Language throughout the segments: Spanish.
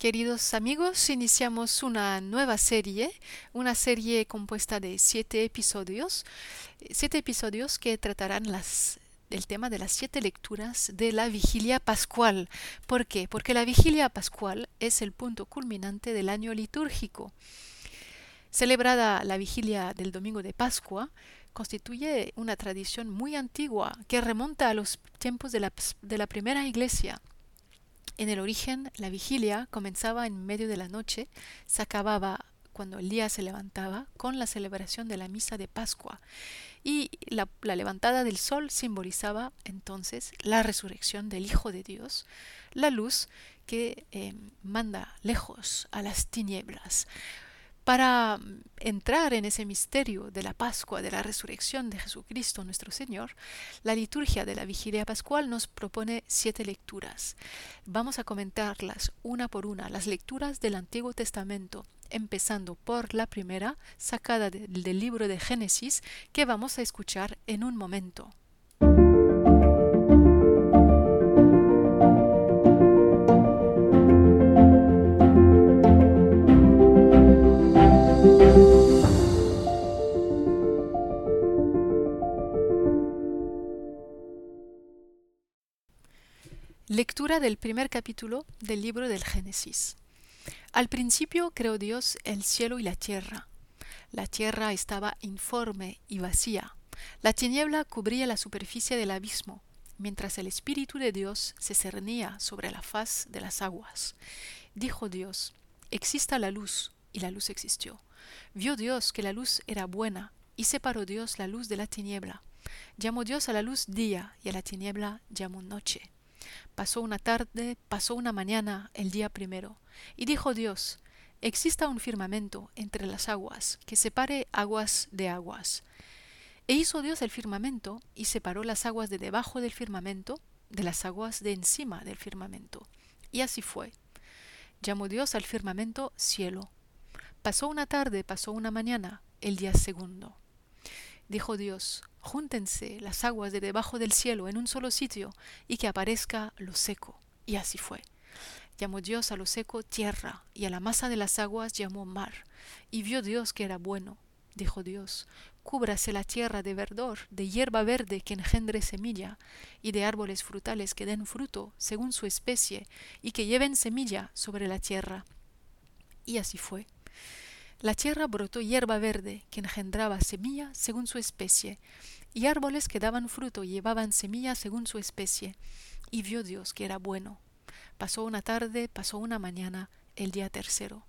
Queridos amigos, iniciamos una nueva serie, una serie compuesta de siete episodios, siete episodios que tratarán las, el tema de las siete lecturas de la vigilia pascual. ¿Por qué? Porque la vigilia pascual es el punto culminante del año litúrgico. Celebrada la vigilia del domingo de Pascua, constituye una tradición muy antigua que remonta a los tiempos de la primera iglesia en el origen, la vigilia comenzaba en medio de la noche, se acababa cuando el día se levantaba con la celebración de la misa de Pascua y la, levantada del sol simbolizaba entonces la resurrección del Hijo de Dios, la luz que eh, manda lejos a las tinieblas. Para entrar en ese misterio de la Pascua, de la resurrección de Jesucristo nuestro Señor, la liturgia de la vigilia pascual nos propone siete lecturas. Vamos a comentarlas una por una, las lecturas del Antiguo Testamento, empezando por la primera, sacada del libro de Génesis, que vamos a escuchar en un momento. Lectura del primer capítulo del libro del Génesis. Al principio creó Dios el cielo y la tierra. La tierra estaba informe y vacía. La tiniebla cubría la superficie del abismo, mientras el Espíritu de Dios se cernía sobre la faz de las aguas. Dijo Dios, exista la luz, y la luz existió. Vio Dios que la luz era buena, y separó Dios la luz de la tiniebla. Llamó Dios a la luz día, y a la tiniebla llamó noche. Pasó una tarde, pasó una mañana, el día primero, y dijo Dios, exista un firmamento entre las aguas, que separe aguas de aguas. E hizo Dios el firmamento, y separó las aguas de debajo del firmamento de las aguas de encima del firmamento. Y así fue. Llamó Dios al firmamento cielo. Pasó una tarde, pasó una mañana, el día segundo. Dijo Dios, júntense las aguas de debajo del cielo en un solo sitio y que aparezca lo seco. Y así fue. Llamó Dios a lo seco tierra, y a la masa de las aguas llamó mar. Y vio Dios que era bueno. Dijo Dios, cúbrase la tierra de verdor, de hierba verde que engendre semilla, y de árboles frutales que den fruto según su especie, y que lleven semilla sobre la tierra. Y así fue. La tierra brotó hierba verde que engendraba semilla según su especie, y árboles que daban fruto llevaban semilla según su especie. Y vio Dios que era bueno. Pasó una tarde, pasó una mañana, el día tercero.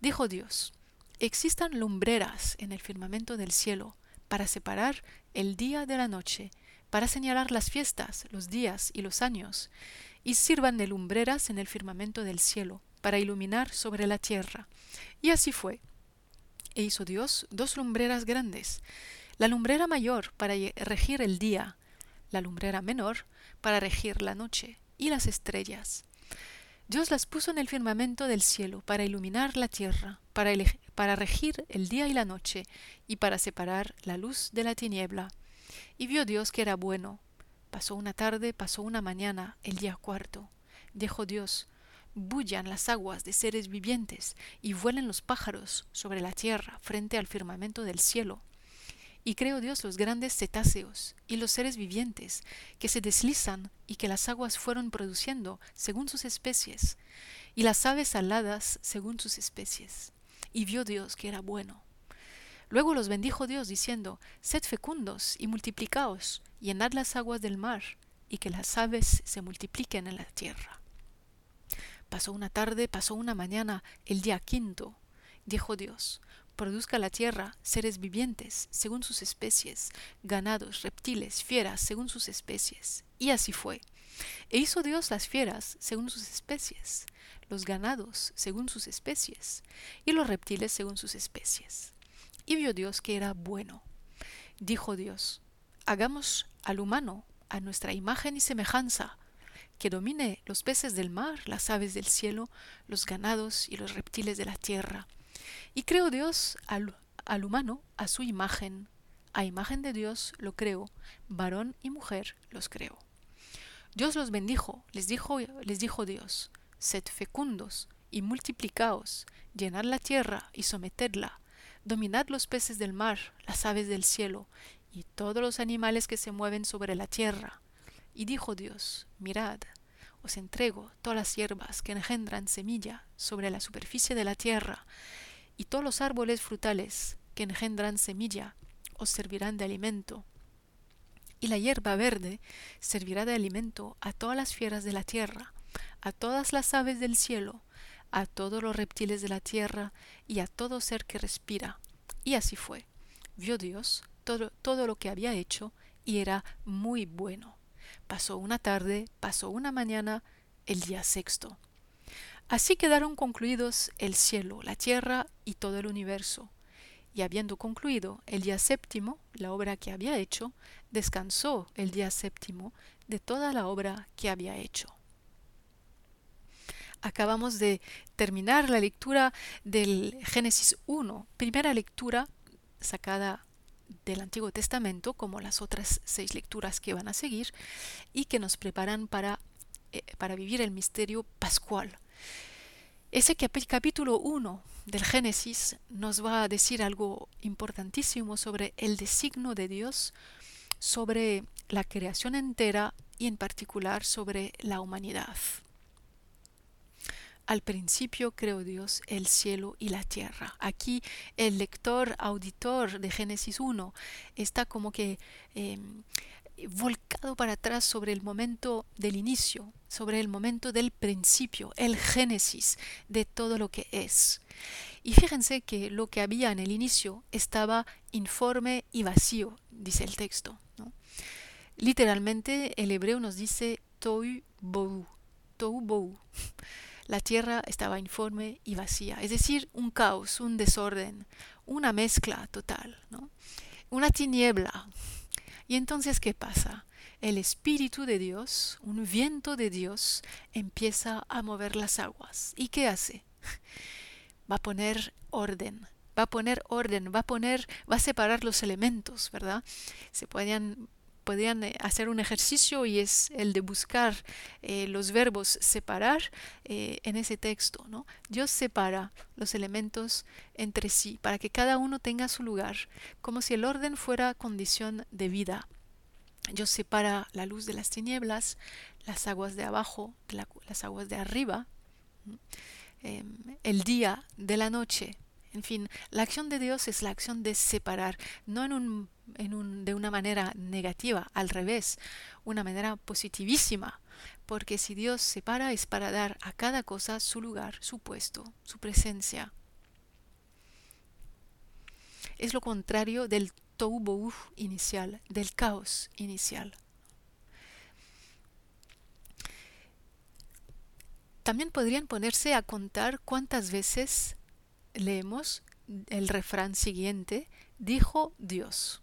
Dijo Dios, existan lumbreras en el firmamento del cielo, para separar el día de la noche, para señalar las fiestas, los días y los años, y sirvan de lumbreras en el firmamento del cielo, para iluminar sobre la tierra. Y así fue. E hizo Dios dos lumbreras grandes, la lumbrera mayor para regir el día, la lumbrera menor para regir la noche y las estrellas. Dios las puso en el firmamento del cielo para iluminar la tierra, para, para regir el día y la noche, y para separar la luz de la tiniebla. Y vio Dios que era bueno. Pasó una tarde, pasó una mañana, el día cuarto. Dijo Dios, bullan las aguas de seres vivientes y vuelen los pájaros sobre la tierra frente al firmamento del cielo. Y creó Dios los grandes cetáceos y los seres vivientes que se deslizan y que las aguas fueron produciendo según sus especies, y las aves aladas según sus especies. Y vio Dios que era bueno. Luego los bendijo Dios diciendo, Sed fecundos y multiplicaos, llenad las aguas del mar, y que las aves se multipliquen en la tierra. Pasó una tarde, pasó una mañana, el día quinto. Dijo Dios, produzca la tierra seres vivientes según sus especies, ganados, reptiles, fieras según sus especies. Y así fue. E hizo Dios las fieras según sus especies, los ganados según sus especies, y los reptiles según sus especies. Y vio Dios que era bueno. Dijo Dios, hagamos al humano a nuestra imagen y semejanza, que domine los peces del mar, las aves del cielo, los ganados y los reptiles de la tierra. Y creó Dios al, al humano a su imagen. A imagen de Dios lo creó, varón y mujer los creó. Dios los bendijo, les dijo, les dijo Dios, sed fecundos y multiplicaos, llenad la tierra y sometedla, dominad los peces del mar, las aves del cielo, y todos los animales que se mueven sobre la tierra. Y dijo Dios, mirad, os entrego todas las hierbas que engendran semilla sobre la superficie de la tierra, y todos los árboles frutales que engendran semilla os servirán de alimento. Y la hierba verde servirá de alimento a todas las fieras de la tierra, a todas las aves del cielo, a todos los reptiles de la tierra y a todo ser que respira. Y así fue. Vio Dios todo, todo lo que había hecho y era muy bueno. Pasó una tarde, pasó una mañana, el día sexto. Así quedaron concluidos el cielo, la tierra y todo el universo. Y habiendo concluido el día séptimo, la obra que había hecho, descansó el día séptimo de toda la obra que había hecho. Acabamos de terminar la lectura del Génesis 1, primera lectura sacada del Antiguo Testamento, como las otras seis lecturas que van a seguir, y que nos preparan para, eh, para vivir el misterio pascual. Ese capítulo 1 del Génesis nos va a decir algo importantísimo sobre el designio de Dios, sobre la creación entera y en particular sobre la humanidad. Al principio creó Dios el cielo y la tierra. Aquí el lector, auditor de Génesis 1 está como que em, volcado para atrás sobre el momento del inicio, sobre el momento del principio, el génesis de todo lo que es. Y fíjense que lo que había en el inicio estaba informe y vacío, dice el texto. Literalmente el hebreo nos dice tohu bohu, tohu bohu la tierra estaba informe y vacía, es decir, un caos, un desorden, una mezcla total, ¿no? una tiniebla. Y entonces, ¿qué pasa? El Espíritu de Dios, un viento de Dios, empieza a mover las aguas. ¿Y qué hace? Va a poner orden, va a poner orden, va a poner, va a separar los elementos, ¿verdad? Se pueden podrían eh, hacer un ejercicio y es el de buscar eh, los verbos separar eh, en ese texto. ¿no? Dios separa los elementos entre sí para que cada uno tenga su lugar, como si el orden fuera condición de vida. Dios separa la luz de las tinieblas, las aguas de abajo, las aguas de arriba, em, el día de la noche. En fin, la acción de Dios es la acción de separar, no en un de una manera negativa, al revés, una manera positivísima, porque si Dios separa es para dar a cada cosa su lugar, su puesto, su presencia. Es lo contrario del tohu inicial, del caos inicial. También podrían ponerse a contar cuántas veces leemos el refrán siguiente, dijo Dios.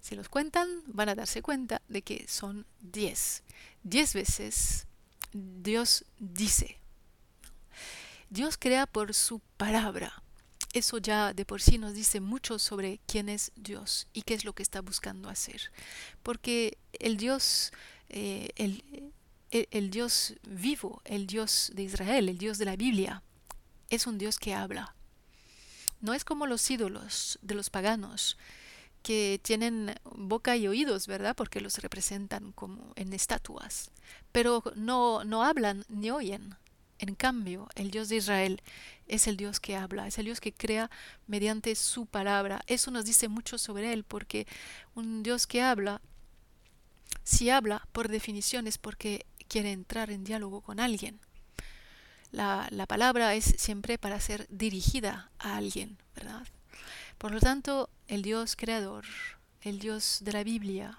Si los cuentan, van a darse cuenta de que son diez. Diez veces Dios dice. Dios crea por su palabra. Eso ya de por sí nos dice mucho sobre quién es Dios y qué es lo que está buscando hacer. Porque el Dios, eh, el Dios vivo, el Dios de Israel, el Dios de la Biblia, es un Dios que habla. No es como los ídolos de los paganos, que tienen boca y oídos, ¿verdad? Porque los representan como en estatuas, pero no, no hablan ni oyen. En cambio, el Dios de Israel es el Dios que habla, es el Dios que crea mediante su palabra. Eso nos dice mucho sobre él, porque un Dios que habla, si habla, por definición es porque quiere entrar en diálogo con alguien. La, la palabra es siempre para ser dirigida a alguien, ¿verdad? Por lo tanto, el Dios creador, el Dios de la Biblia,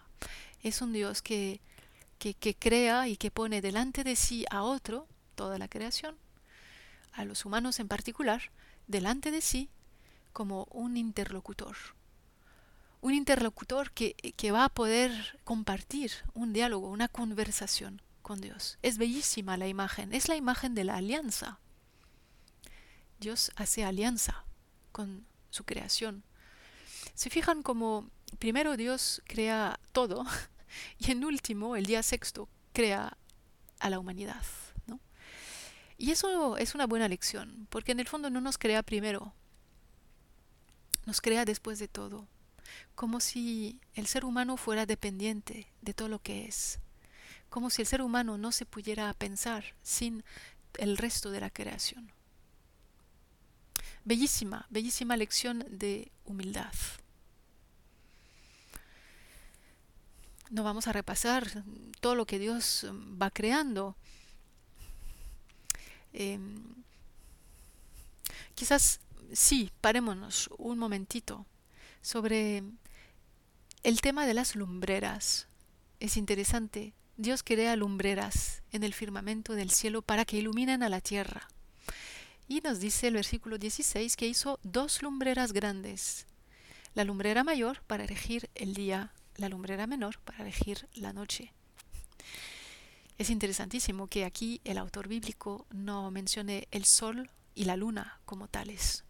es un Dios que, que, crea y que pone delante de sí a otro, toda la creación, a los humanos en particular, delante de sí como un interlocutor. Un interlocutor que, que va a poder compartir un diálogo, una conversación con Dios. Es bellísima la imagen, es la imagen de la alianza. Dios hace alianza con su creación. Se fijan como primero Dios crea todo y en último, el día sexto, crea a la humanidad. Y eso es una buena lección, porque en el fondo no nos crea primero, nos crea después de todo, como si el ser humano fuera dependiente de todo lo que es, como si el ser humano no se pudiera pensar sin el resto de la creación. Bellísima, bellísima lección de humildad. No vamos a repasar todo lo que Dios va creando. Em, quizás sí, parémonos un momentito sobre el tema de las lumbreras. Es interesante. Dios crea lumbreras en el firmamento del cielo para que iluminen a la tierra. Y nos dice el versículo 16 que hizo dos lumbreras grandes. La lumbrera mayor para regir el día, la lumbrera menor para regir la noche. Es interesantísimo que aquí el autor bíblico no mencione el sol y la luna como tales.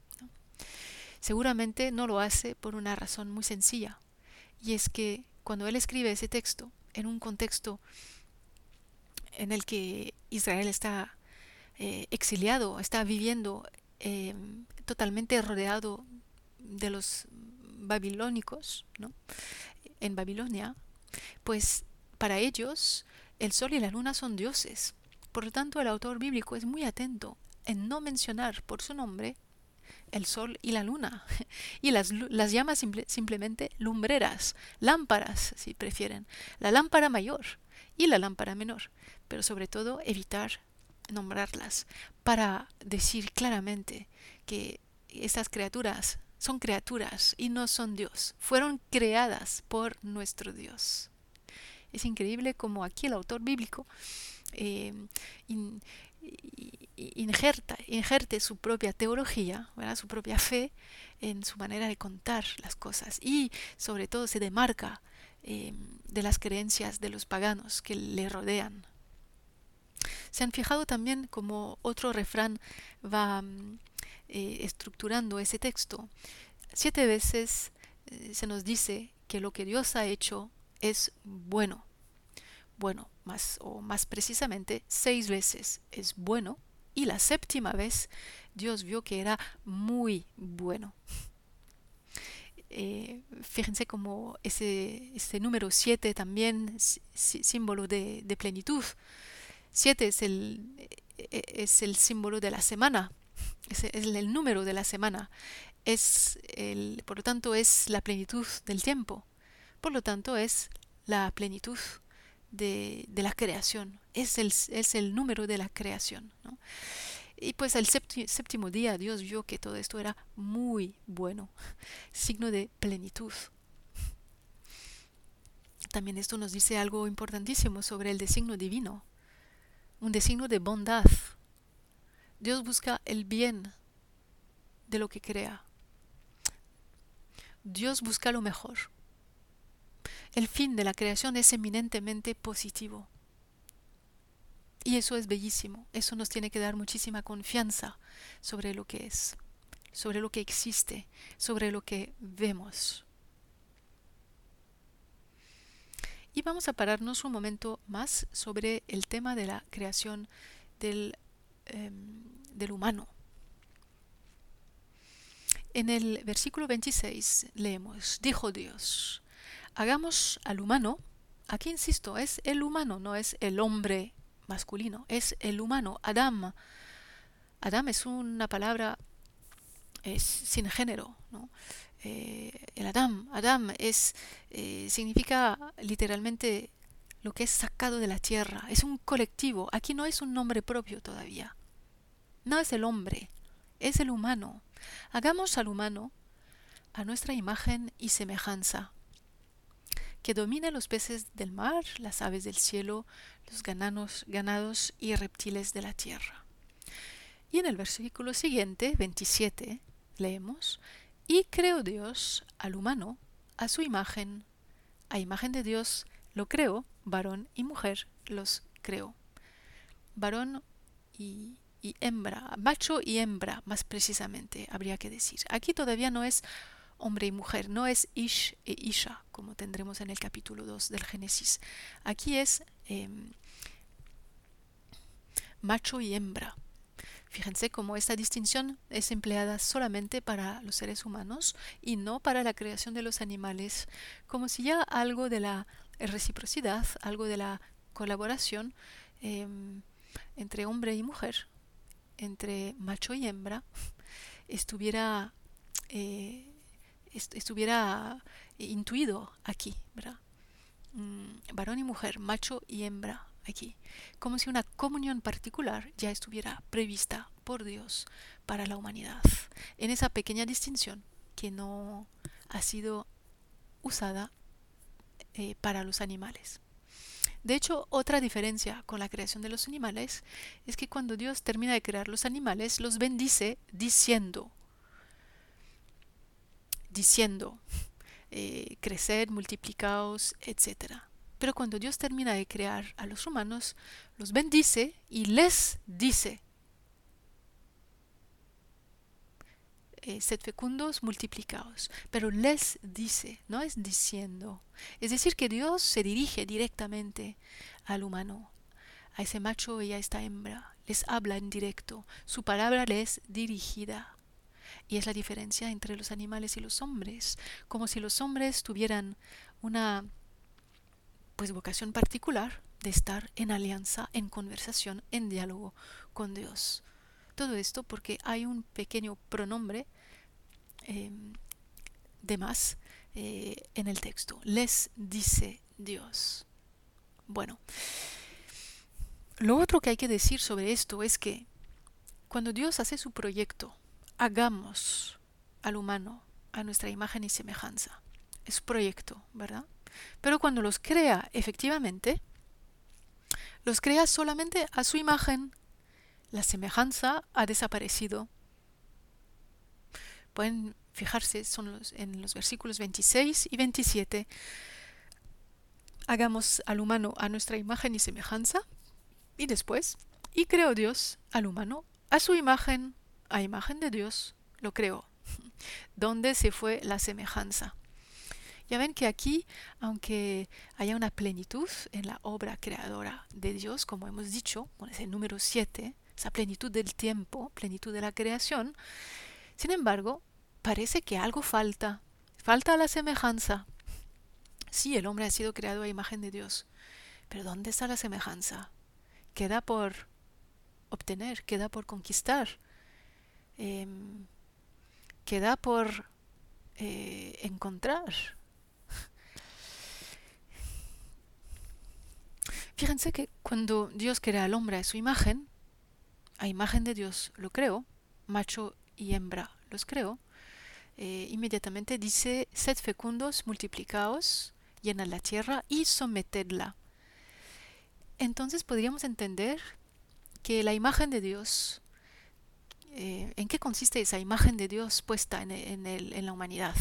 Seguramente no lo hace por una razón muy sencilla, y es que cuando él escribe ese texto en un contexto en el que Israel está eh, exiliado, está viviendo eh, totalmente rodeado de los babilónicos, ¿no? en Babilonia, pues para ellos el sol y la luna son dioses. Por lo tanto, el autor bíblico es muy atento en no mencionar por su nombre el sol y la luna. Y las, las llama simplemente lumbreras, lámparas, si prefieren. La lámpara mayor y la lámpara menor. Pero sobre todo evitar nombrarlas para decir claramente que estas criaturas son criaturas y no son Dios. Fueron creadas por nuestro Dios. Es increíble como aquí el autor bíblico eh, injerta, injerte su propia teología, su propia fe en su manera de contar las cosas y sobre todo se demarca eh, de las creencias de los paganos que le rodean. Se han fijado también como otro refrán va eh, estructurando ese texto. Siete veces eh, se nos dice que lo que Dios ha hecho es bueno. Bueno, más o más precisamente, seis veces es bueno y la séptima vez Dios vio que era muy bueno. Eh, fíjense como ese, número siete también símbolo de, plenitud. Siete es el, e, es el símbolo de la semana, es, el número de la semana. Es por lo tanto, es la plenitud del tiempo. Por lo tanto, es la plenitud de, la creación, es el, es el, número de la creación. Y pues el séptimo día Dios vio que todo esto era muy bueno, signo de plenitud. También esto nos dice algo importantísimo sobre el designio divino, un designio de bondad. Dios busca el bien de lo que crea. Dios busca lo mejor. El fin de la creación es eminentemente positivo. Y eso es bellísimo. Eso nos tiene que dar muchísima confianza sobre lo que es, sobre lo que existe, sobre lo que vemos. Y vamos a pararnos un momento más sobre el tema de la creación del, em, del humano. En el versículo 26 leemos, dijo Dios, hagamos al humano, aquí insisto, es el humano, no es el hombre masculino, es el humano, Adam. Adam es una palabra es sin género, ¿no? Eh, el Adam, Adam es, eh, significa literalmente lo que es sacado de la tierra, es un colectivo, aquí no es un nombre propio todavía, no es el hombre, es el humano. Hagamos al humano a nuestra imagen y semejanza que domina los peces del mar, las aves del cielo, los ganados, ganados y reptiles de la tierra. Y en el versículo siguiente, 27, leemos, y creó Dios al humano a su imagen, a imagen de Dios lo creó, varón y mujer los creó. Varón y, y hembra, macho y hembra más precisamente, habría que decir. Aquí todavía no es hombre y mujer, no es Ish e Isha, como tendremos en el capítulo 2 del Génesis. Aquí es em, macho y hembra. Fíjense cómo esta distinción es empleada solamente para los seres humanos y no para la creación de los animales, como si ya algo de la reciprocidad, algo de la colaboración em, entre hombre y mujer, entre macho y hembra, estuviera, eh, estuviera intuido aquí, ¿verdad? Mm, varón y mujer, macho y hembra aquí, como si una comunión particular ya estuviera prevista por Dios para la humanidad, en esa pequeña distinción que no ha sido usada eh, para los animales. De hecho, otra diferencia con la creación de los animales es que cuando Dios termina de crear los animales, los bendice diciendo, diciendo, eh, crecer, multiplicaos, etc. Pero cuando Dios termina de crear a los humanos, los bendice y les dice, eh, sed fecundos, multiplicaos. Pero les dice, no es diciendo. Es decir, que Dios se dirige directamente al humano, a ese macho y a esta hembra. Les habla en directo. Su palabra les dirigida. Y es la diferencia entre los animales y los hombres, como si los hombres tuvieran una pues vocación particular de estar en alianza, en conversación, en diálogo con Dios. Todo esto porque hay un pequeño pronombre em, de más eh, en el texto. Les dice Dios. Bueno, lo otro que hay que decir sobre esto es que cuando Dios hace su proyecto hagamos al humano a nuestra imagen y semejanza. Es proyecto, ¿verdad? Pero cuando los crea efectivamente, los crea solamente a su imagen. La semejanza ha desaparecido. Pueden fijarse son en los versículos 26 y 27. Hagamos al humano a nuestra imagen y semejanza. Y después, y creó Dios al humano a su imagen a imagen de Dios lo creó. ¿Dónde se fue la semejanza? Ya ven que aquí, aunque haya una plenitud en la obra creadora de Dios, como hemos dicho, con ese número 7, esa plenitud del tiempo, plenitud de la creación, sin embargo, parece que algo falta, falta la semejanza. Sí, el hombre ha sido creado a imagen de Dios, pero ¿dónde está la semejanza? Queda por obtener, queda por conquistar. Em, queda por eh, encontrar. Fíjense que cuando Dios crea al hombre a su imagen, a imagen de Dios lo creo, macho y hembra los creo, eh, inmediatamente dice, sed fecundos, multiplicaos, llenad la tierra y sometedla. Entonces podríamos entender que la imagen de Dios eh, ¿en qué consiste esa imagen de Dios puesta en, la humanidad?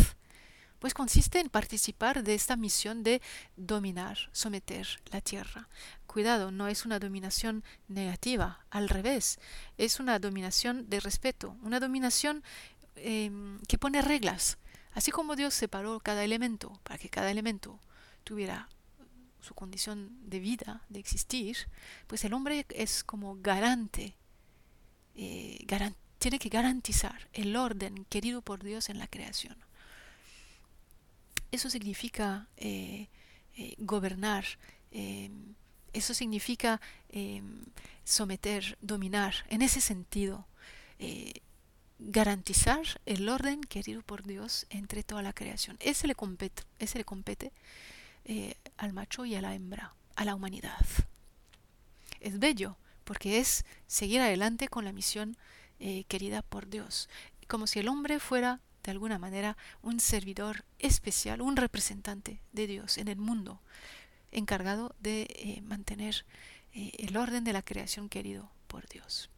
Pues consiste en participar de esta misión de dominar, someter la tierra. Cuidado, no es una dominación negativa, al revés, es una dominación de respeto, una dominación em, que pone reglas. Así como Dios separó cada elemento para que cada elemento tuviera su condición de vida, de existir, pues el hombre es como garante, eh, garante tiene que garantizar el orden querido por Dios en la creación. Eso significa eh, eh, gobernar, em, eso significa someter, dominar, en ese sentido, eh, garantizar el orden querido por Dios entre toda la creación. Ese le compete, ese le compete al macho y a la hembra, a la humanidad. Es bello porque es seguir adelante con la misión eh, querida por Dios, como si el hombre fuera de alguna manera un servidor especial, un representante de Dios en el mundo, encargado de eh, mantener eh, el orden de la creación querido por Dios.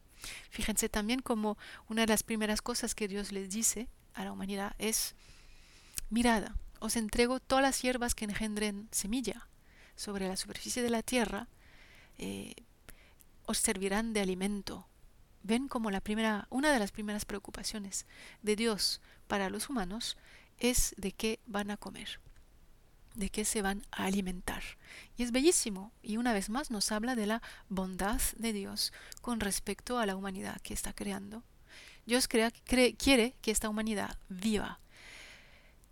Fíjense también como una de las primeras cosas que Dios les dice a la humanidad es, mirada, os entrego todas las hierbas que engendren semilla sobre la superficie de la tierra, os servirán de alimento ven como la primera, una de las primeras preocupaciones de Dios para los humanos es de qué van a comer. de qué se van a alimentar. Y es bellísimo. Y una vez más nos habla de la bondad de Dios con respecto a la humanidad que está creando. Dios crea, quiere que esta humanidad viva.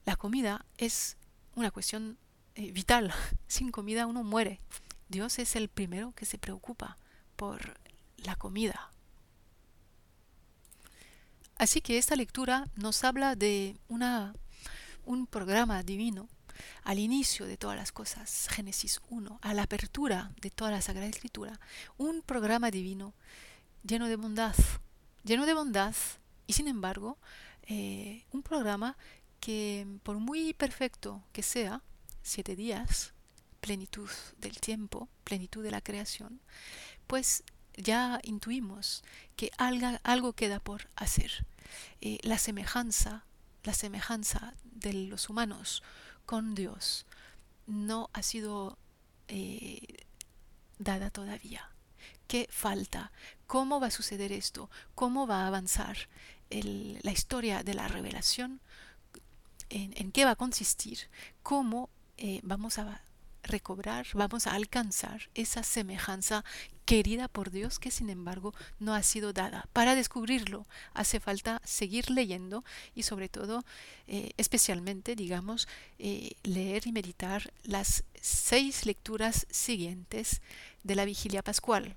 La comida es una cuestión eh, vital. Sin comida uno muere. Dios es el primero que se preocupa por la comida. Así que esta lectura nos habla de un programa divino al inicio de todas las cosas, Génesis 1, a la apertura de toda la Sagrada Escritura, un programa divino lleno de bondad, lleno de bondad y sin embargo eh, un programa que por muy perfecto que sea, siete días, plenitud del tiempo, plenitud de la creación, pues ya intuimos que algo, algo queda por hacer. Eh, la semejanza, la semejanza de los humanos con Dios no ha sido eh, dada todavía. ¿Qué falta? ¿Cómo va a suceder esto? ¿Cómo va a avanzar la historia de la revelación? ¿En, qué va a consistir? ¿Cómo eh, vamos a recobrar, vamos a alcanzar esa semejanza querida por Dios que sin embargo no ha sido dada. Para descubrirlo hace falta seguir leyendo y sobre todo, eh, especialmente, digamos, eh, leer y meditar las seis lecturas siguientes de la vigilia pascual.